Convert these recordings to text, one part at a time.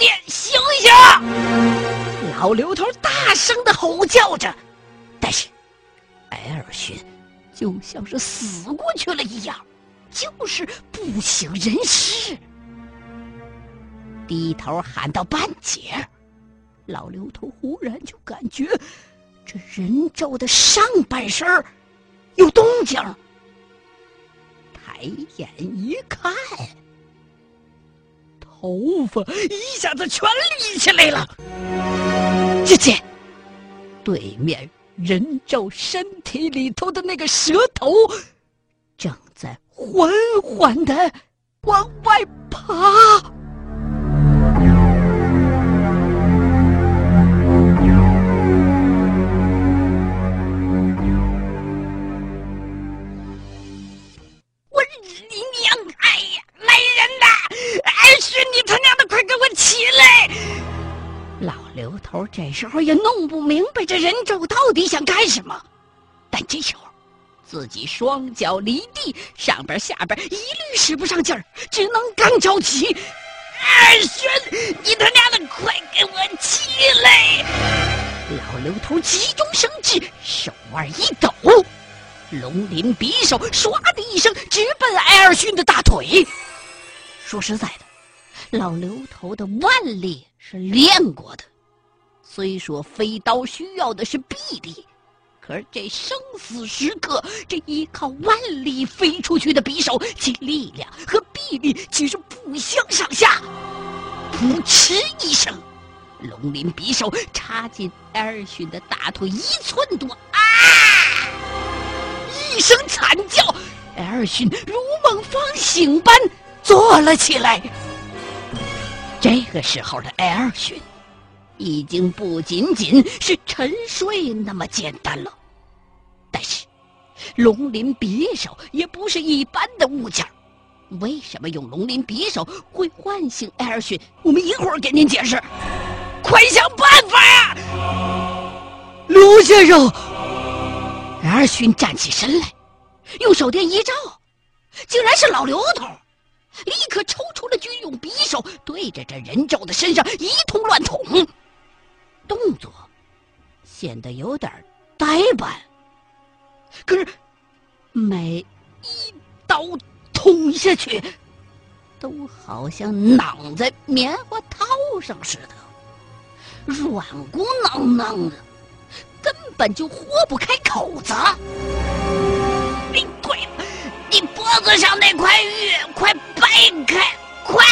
弟，醒醒！老刘头大声的吼叫着，但是艾尔逊就像是死过去了一样，就是不省人事。低头喊到半截，老刘头忽然就感觉这人咒的上半身有动静，抬眼一看。头发一下子全立起来了。姐姐对面人肉身体里头的那个蛇头，正在缓缓的往外爬。时候也弄不明白这人咒到底想干什么，但这时候自己双脚离地，上边下边一律使不上劲儿，只能干着急。二轩，你他娘的快给我起来！老刘头急中生智，手腕一抖，龙鳞匕首唰的一声直奔艾尔逊的大腿。说实在的，老刘头的腕力是练过的。虽说飞刀需要的是臂力，可是这生死时刻，这依靠万里飞出去的匕首，其力量和臂力岂是不相上下？噗嗤一声，龙鳞匕首插进艾尔逊的大腿一寸多，啊！一声惨叫，艾尔逊如梦方醒般坐了起来。这个时候的艾尔逊。已经不仅仅是沉睡那么简单了，但是龙鳞匕首也不是一般的物件为什么用龙鳞匕首会唤醒艾尔逊？我们一会儿给您解释。快想办法呀，刘先生！艾尔逊站起身来，用手电一照，竟然是老刘头，立刻抽出了军用匕首，对着这人咒的身上一通乱捅。动作显得有点呆板，可是每一刀捅下去，都好像攮在棉花套上似的，软咕囔囔的，根本就豁不开口子。哎，对了，你脖子上那块玉，快掰开，快！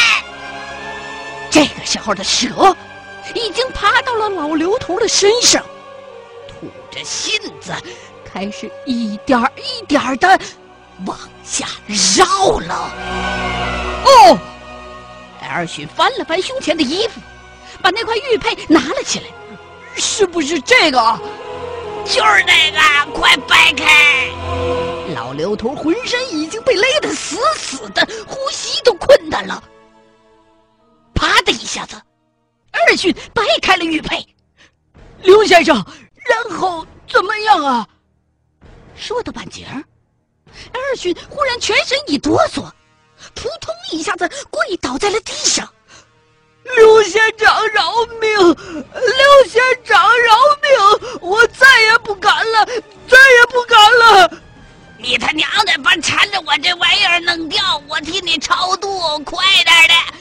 这个时候的蛇。已经爬到了老刘头的身上，吐着信子，开始一点一点的往下绕了。哦，艾尔逊翻了翻胸前的衣服，把那块玉佩拿了起来。是不是这个？就是那个！快掰开！老刘头浑身已经被勒得死死的，呼吸都困难了。啪的一下子。艾尔逊掰开了玉佩，刘先生，然后怎么样啊？说到半截儿，艾尔逊忽然全身一哆嗦，扑通一下子跪倒在了地上。刘县长饶命！刘县长饶命！我再也不敢了，再也不敢了！你他娘的把缠着我这玩意儿弄掉，我替你超度，快点的！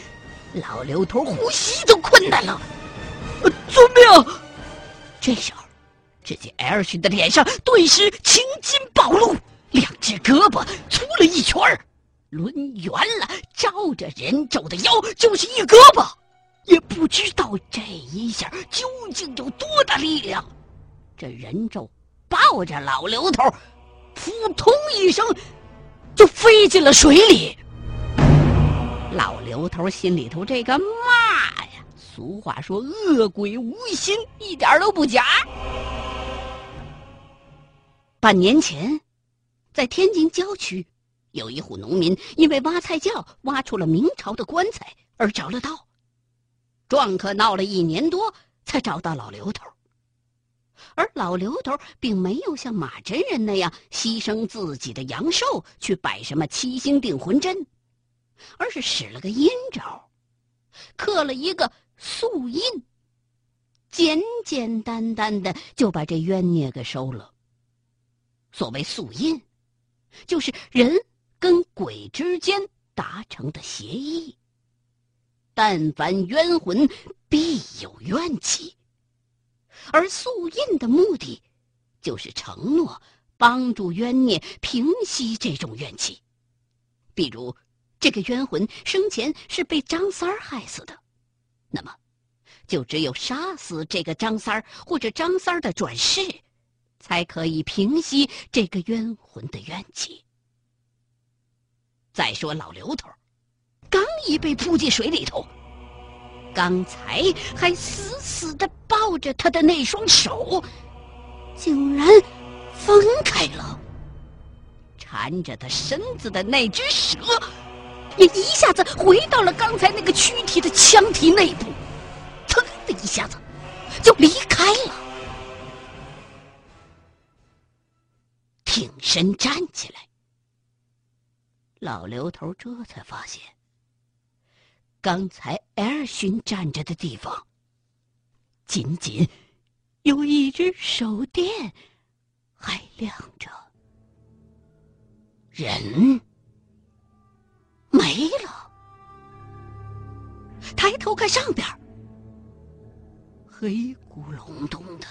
老刘头呼吸都困难了，遵命！这时候，只见艾尔逊的脸上顿时青筋暴露，两只胳膊粗了一圈，抡圆了，照着人咒的腰就是一胳膊。也不知道这一下究竟有多大力量，这人咒抱着老刘头，扑通一声就飞进了水里。刘头心里头这个骂呀！俗话说“恶鬼无心”，一点都不假。半年前，在天津郊区，有一户农民因为挖菜窖挖出了明朝的棺材而着了道，撞客闹了一年多才找到老刘头。而老刘头并没有像马真人那样牺牲自己的阳寿去摆什么七星定魂针。而是使了个阴招，刻了一个素印，简简单单的就把这冤孽给收了。所谓素印，就是人跟鬼之间达成的协议。但凡冤魂，必有怨气，而素印的目的，就是承诺帮助冤孽平息这种怨气。比如，这个冤魂生前是被张三儿害死的，那么，就只有杀死这个张三儿或者张三儿的转世，才可以平息这个冤魂的怨气。再说老刘头。刚一被扑进水里头，刚才还死死的抱着他的那双手，竟然分开了。缠着他身子的那只蛇，也一下子回到了刚才那个躯体的腔体内部，噌的一下子就离开了。挺身站起来，老刘头这才发现。刚才艾尔逊站着的地方，仅仅有一只手电还亮着，人没了。抬头看上边，黑咕隆咚的，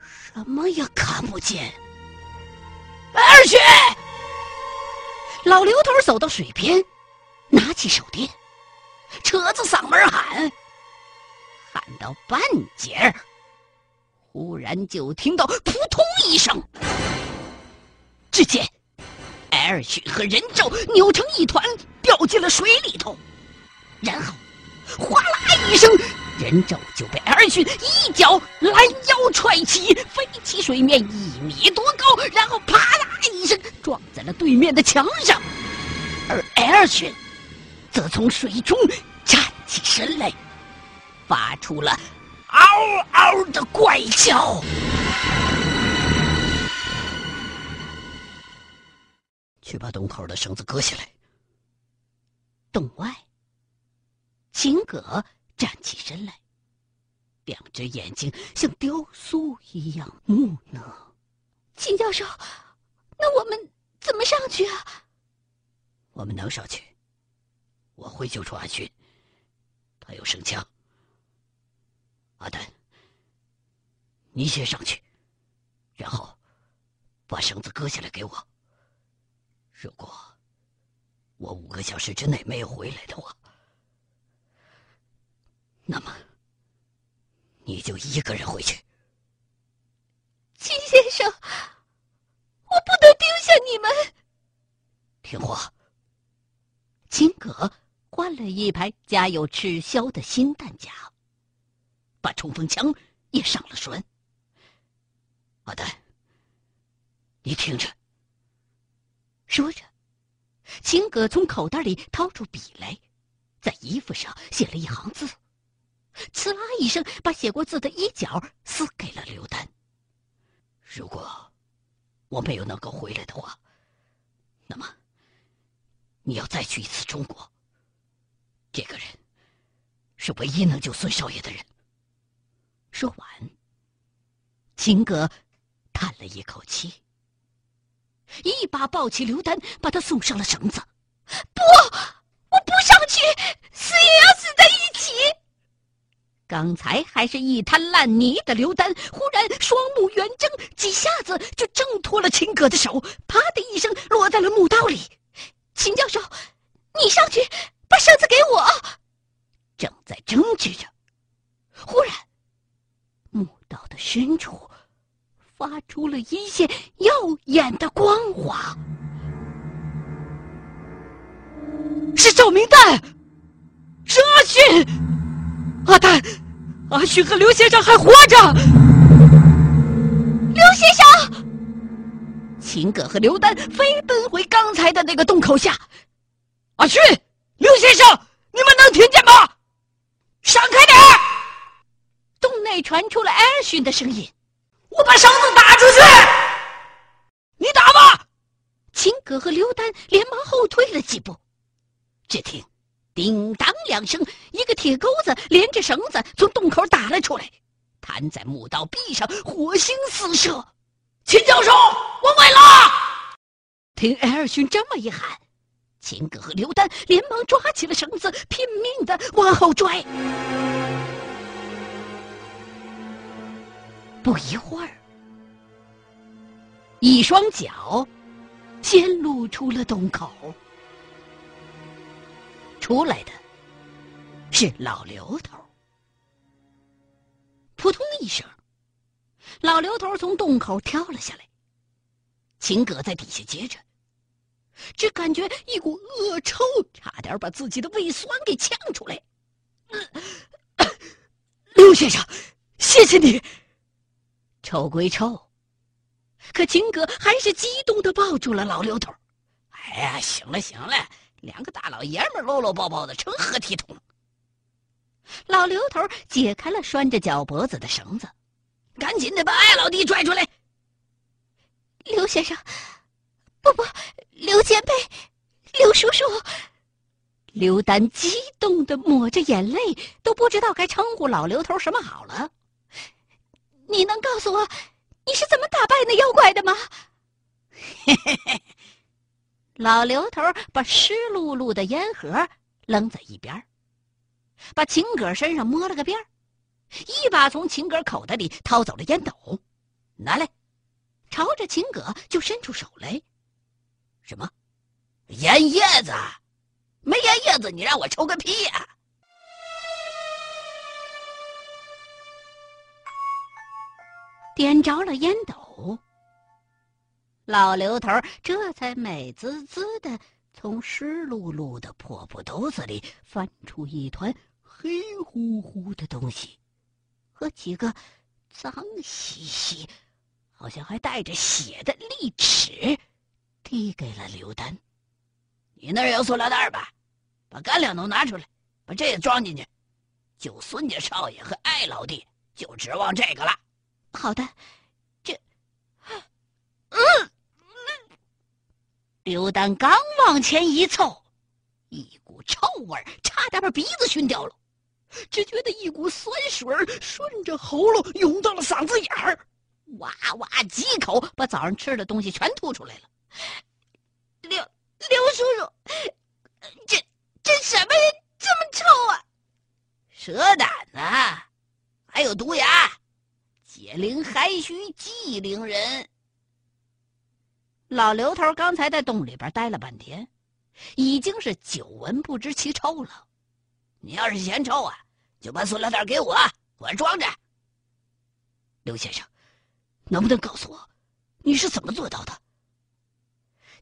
什么也看不见。二雪，老刘头走到水边。拿起手电，扯着嗓门喊，喊到半截儿忽然就听到扑通一声，只见艾尔逊和人咒扭成一团，掉进了水里头，然后哗啦一声，人咒就被艾尔逊一脚拦腰踹起，飞起水面一米多高，然后啪啦一声撞在了对面的墙上，而艾尔逊。则从水中站起身来，发出了嗷嗷的怪叫。去把洞口的绳子割下来。洞外，秦葛站起身来，两只眼睛像雕塑一样木讷。秦教授，那我们怎么上去啊？我们能上去。我会救出阿勋，他有生枪。阿丹，你先上去，然后把绳子割下来给我。如果我五个小时之内没有回来的话，那么你就一个人回去。秦先生，我不能丢下你们。听话，金戈。换了一排加有赤霄的新弹夹，把冲锋枪也上了栓。阿丹，你听着。说着，秦葛从口袋里掏出笔来，在衣服上写了一行字，呲啦一声，把写过字的衣角撕给了刘丹。如果我没有能够回来的话，那么你要再去一次中国。这个人是唯一能救孙少爷的人。说完，秦哥叹了一口气，一把抱起刘丹，把他送上了绳子。不，我不上去，死也要死在一起。刚才还是一滩烂泥的刘丹，忽然双目圆睁，几下子就挣脱了秦哥的手，啪的一声落在了墓道里。秦教授，你上去。把绳子给我！正在争执着，忽然，墓道的深处发出了一线耀眼的光华，是照明弹，是阿勋！阿丹，阿勋和刘先生还活着！刘先生，秦葛和刘丹飞奔回刚才的那个洞口下，阿勋。刘先生，你们能听见吗？闪开点！洞内传出了艾尔逊的声音：“我把绳子打出去，你打吧。”秦葛和刘丹连忙后退了几步。只听叮当两声，一个铁钩子连着绳子从洞口打了出来，弹在木道壁上，火星四射。秦教授，我崴了！听艾尔逊这么一喊，秦葛和刘丹连忙抓起了绳子，拼命的往后拽。不一会儿，一双脚先露出了洞口。出来的是老刘头。扑通一声，老刘头从洞口跳了下来。秦葛在底下接着，只感觉一股恶臭，差点把自己的胃酸给呛出来。刘先生，谢谢你。臭归臭，可秦哥还是激动的抱住了老刘头。哎呀，行了行了。两个大老爷们搂搂抱抱的，成何体统？老刘头解开了拴着脚脖子的绳子，赶紧的把艾老弟拽出来。刘先生，不不，刘前辈，刘叔叔。刘丹激动的抹着眼泪，都不知道该称呼老刘头什么好了。你能告诉我，你是怎么打败那妖怪的吗？嘿嘿嘿。老刘头把湿漉漉的烟盒扔在一边，把秦葛身上摸了个遍，一把从秦葛口袋里掏走了烟斗，拿来，朝着秦葛就伸出手来。什么？烟叶子？没烟叶子，你让我抽个屁呀！点着了烟斗。老刘头这才美滋滋的从湿漉漉的破布兜子里翻出一团黑乎乎的东西，和几个脏兮兮、好像还带着血的利齿，递给了刘丹。你那儿有塑料袋吧？把干粮都拿出来，把这个装进去。就孙家少爷和艾老弟，就指望这个了。好的，这，嗯。刘丹刚往前一凑，一股臭味差点把鼻子熏掉了。只觉得一股酸水顺着喉咙涌到了嗓子眼儿，哇哇几口把早上吃的东西全吐出来了。刘刘叔叔，这这什么呀这么臭啊？蛇胆啊，还有毒牙，解铃还须系铃人。老刘头刚才在洞里边待了半天，已经是久闻不知其臭了。你要是嫌臭啊，就把塑料袋给我，我装着。刘先生，能不能告诉我，你是怎么做到的？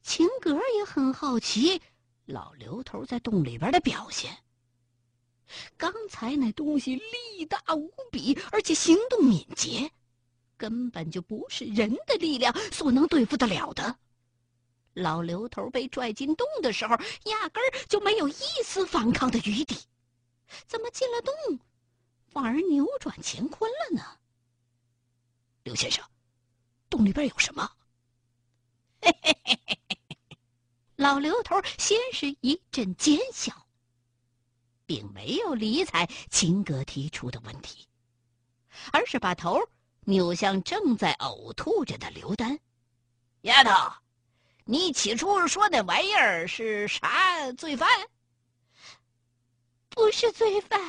秦格也很好奇老刘头在洞里边的表现。刚才那东西力大无比，而且行动敏捷。根本就不是人的力量所能对付得了的。老刘头被拽进洞的时候，压根儿就没有一丝反抗的余地，怎么进了洞，反而扭转乾坤了呢？刘先生，洞里边有什么？嘿嘿嘿嘿嘿！老刘头先是一阵奸笑，并没有理睬秦哥提出的问题，而是把头。扭向正在呕吐着的刘丹，丫头，你起初说那玩意儿是啥罪犯？不是罪犯。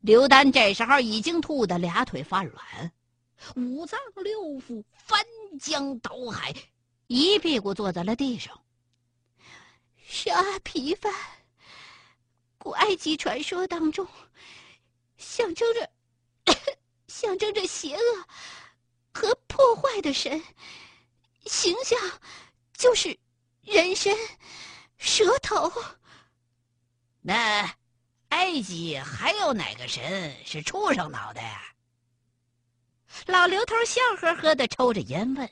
刘丹这时候已经吐得俩腿发软，五脏六腑翻江倒海，一屁股坐在了地上。是阿皮犯，古埃及传说当中象征着。象征着邪恶和破坏的神形象，就是人身蛇头。那埃及还有哪个神是畜生脑袋呀？老刘头笑呵呵的抽着烟问：“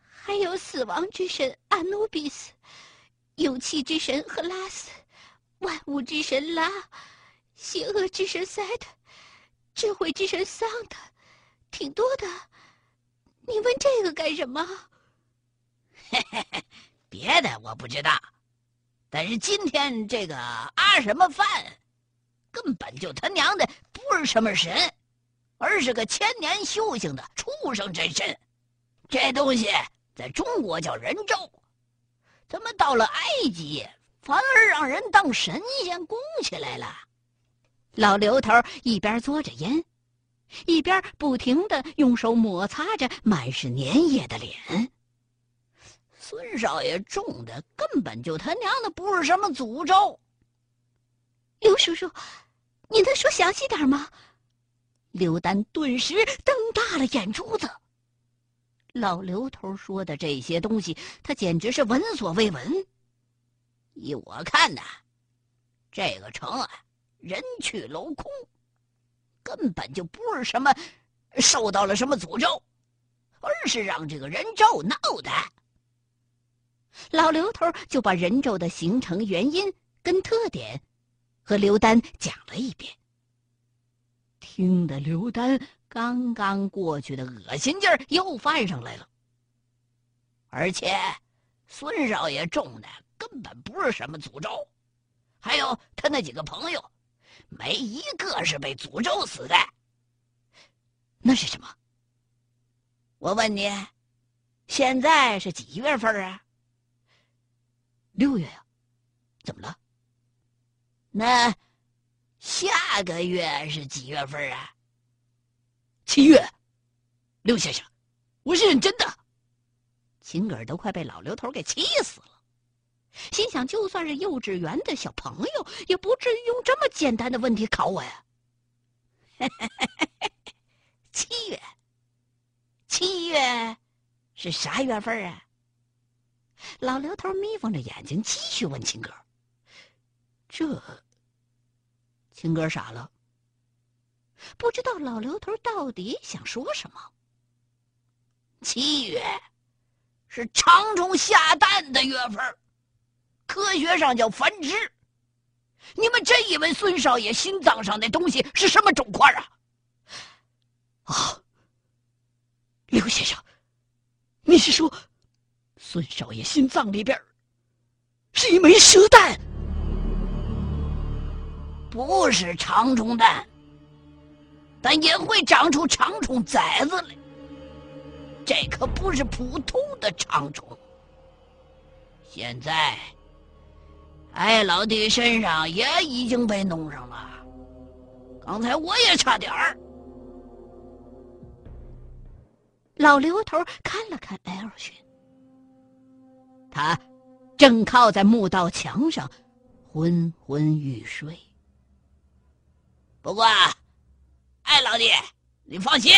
还有死亡之神阿努比斯，勇气之神赫拉斯，万物之神拉，邪恶之神塞特。”智慧之神桑的，挺多的。你问这个干什么？嘿嘿嘿，别的我不知道。但是今天这个阿什么饭，根本就他娘的不是什么神，而是个千年修行的畜生真身。这东西在中国叫人咒，怎么到了埃及反而让人当神仙供起来了？老刘头一边嘬着烟，一边不停的用手摩擦着满是粘液的脸。孙少爷中的根本就他娘的不是什么诅咒。刘叔叔，你能说详细点吗？刘丹顿时瞪大了眼珠子。老刘头说的这些东西，他简直是闻所未闻。依我看呐，这个城啊，人去楼空，根本就不是什么受到了什么诅咒，而是让这个人咒闹的。老刘头就把人咒的形成原因跟特点，和刘丹讲了一遍。听得刘丹刚刚过去的恶心劲儿又犯上来了。而且，孙少爷中的根本不是什么诅咒，还有他那几个朋友，没一个是被诅咒死的。那是什么？我问你，现在是几月份啊？六月呀，怎么了？那下个月是几月份啊？七月。刘先生，我是认真的。秦儿都快被老刘头给气死了，心想：就算是幼稚园的小朋友，也不至于用这么简单的问题考我呀。七月，七月是啥月份啊？老刘头眯缝着眼睛，继续问秦哥：“这……”秦哥傻了，不知道老刘头到底想说什么。七月是长虫下蛋的月份，科学上叫繁殖。你们真以为孙少爷心脏上那东西是什么肿块啊？啊，刘先生，你是说……孙少爷心脏里边是一枚蛇蛋，不是长虫蛋，但也会长出长虫崽子来。这可不是普通的长虫。现在，艾老弟身上也已经被弄上了，刚才我也差点儿。老刘头看了看艾尔逊。他正靠在墓道墙上，昏昏欲睡。不过，艾老弟，你放心，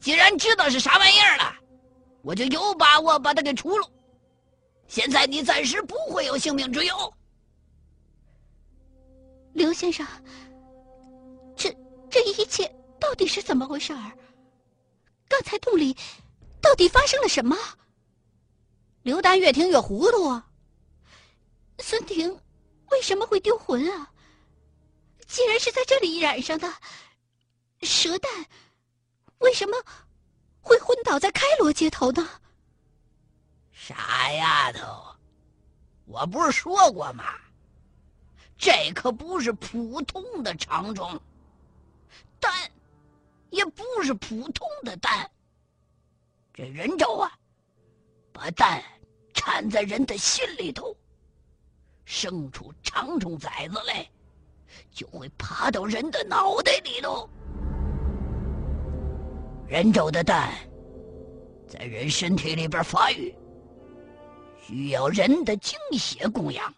既然知道是啥玩意儿了，我就有把握把他给除了。现在你暂时不会有性命之忧。刘先生，这这一切到底是怎么回事儿？刚才洞里到底发生了什么？刘丹越听越糊涂啊！孙婷为什么会丢魂啊？既然是在这里染上的蛇蛋，为什么会昏倒在开罗街头呢？傻丫头，我不是说过吗？这可不是普通的长虫，蛋也不是普通的蛋。这人咒啊，把蛋。产在人的心里头，生出长虫崽子来，就会爬到人的脑袋里头。人咒的蛋在人身体里边发育，需要人的精血供养，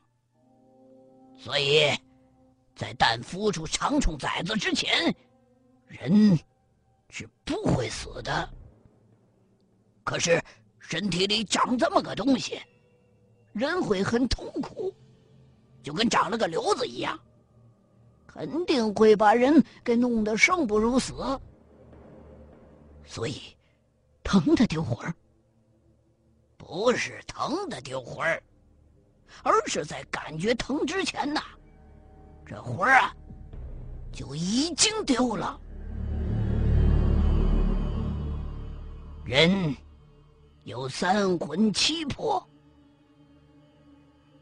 所以在蛋孵出长虫崽子之前，人是不会死的。可是。身体里长这么个东西，人会很痛苦，就跟长了个瘤子一样，肯定会把人给弄得生不如死。所以，疼的丢魂儿，不是疼的丢魂儿，而是在感觉疼之前呐，这魂儿啊就已经丢了。人。有三魂七魄，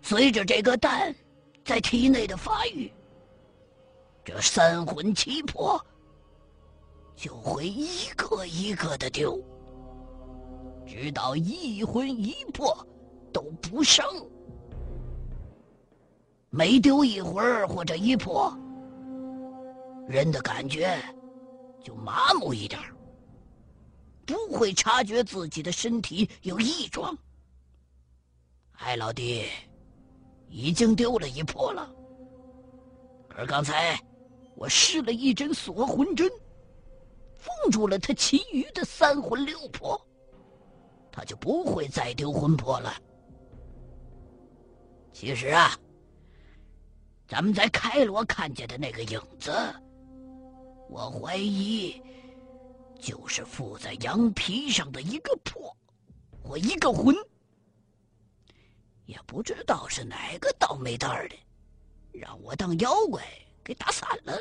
随着这个蛋在体内的发育，这三魂七魄就会一个一个的丢，直到一魂一魄都不剩。每丢一魂或者一魄，人的感觉就麻木一点不会察觉自己的身体有异状。艾老弟已经丢了一魄了，而刚才我施了一针锁魂针，封住了他其余的三魂六魄，他就不会再丢魂魄了。其实啊，咱们在开罗看见的那个影子，我怀疑。就是附在羊皮上的一个魄，或一个魂，也不知道是哪个倒霉蛋儿的，让我当妖怪给打散了。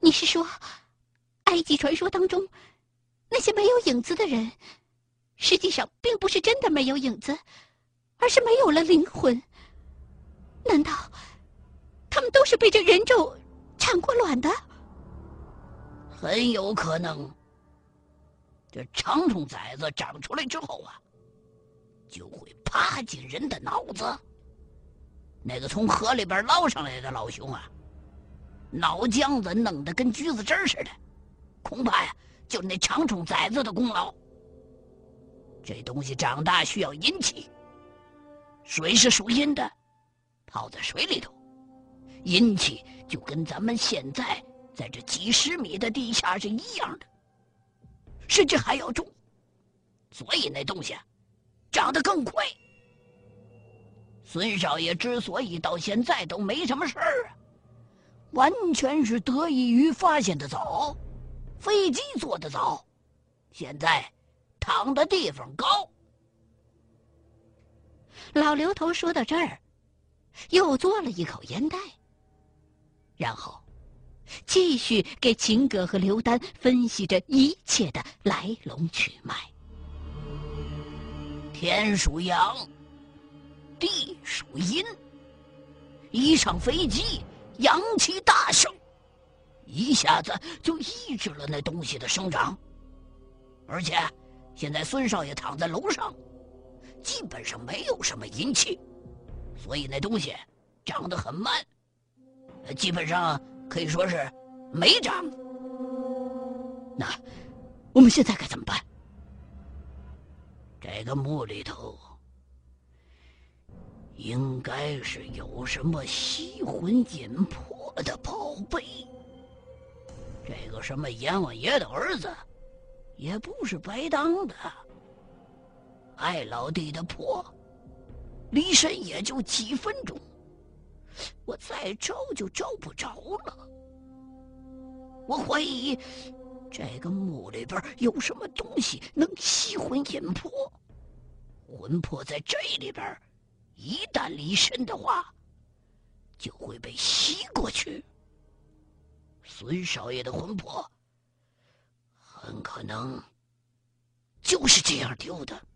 你是说，埃及传说当中那些没有影子的人，实际上并不是真的没有影子，而是没有了灵魂？难道他们都是被这人咒产过卵的？很有可能，这长虫崽子长出来之后啊，就会爬进人的脑子。那个从河里边捞上来的老熊啊，脑浆子弄得跟橘子汁似的，恐怕呀，就那长虫崽子的功劳。这东西长大需要阴气，水是属阴的，泡在水里头，阴气就跟咱们现在。在这几十米的地下是一样的，甚至还要重，所以那东西长得更快。孙少爷之所以到现在都没什么事儿啊，完全是得益于发现的早，飞机坐的早，现在躺的地方高。老刘头说到这儿，又嘬了一口烟袋，然后。继续给秦葛和刘丹分析着一切的来龙去脉。天属阳，地属阴。一上飞机，阳气大盛，一下子就抑制了那东西的生长。而且，现在孙少爷躺在楼上，基本上没有什么阴气，所以那东西长得很慢，基本上。可以说是没长。那我们现在该怎么办？这个墓里头应该是有什么吸魂引魄的宝贝。这个什么阎王爷的儿子也不是白当的。艾老弟的魄离身也就几分钟。我再招就招不着了。我怀疑这个墓里边有什么东西能吸魂引魄，魂魄在这里边一旦离身的话，就会被吸过去。孙少爷的魂魄很可能就是这样丢的。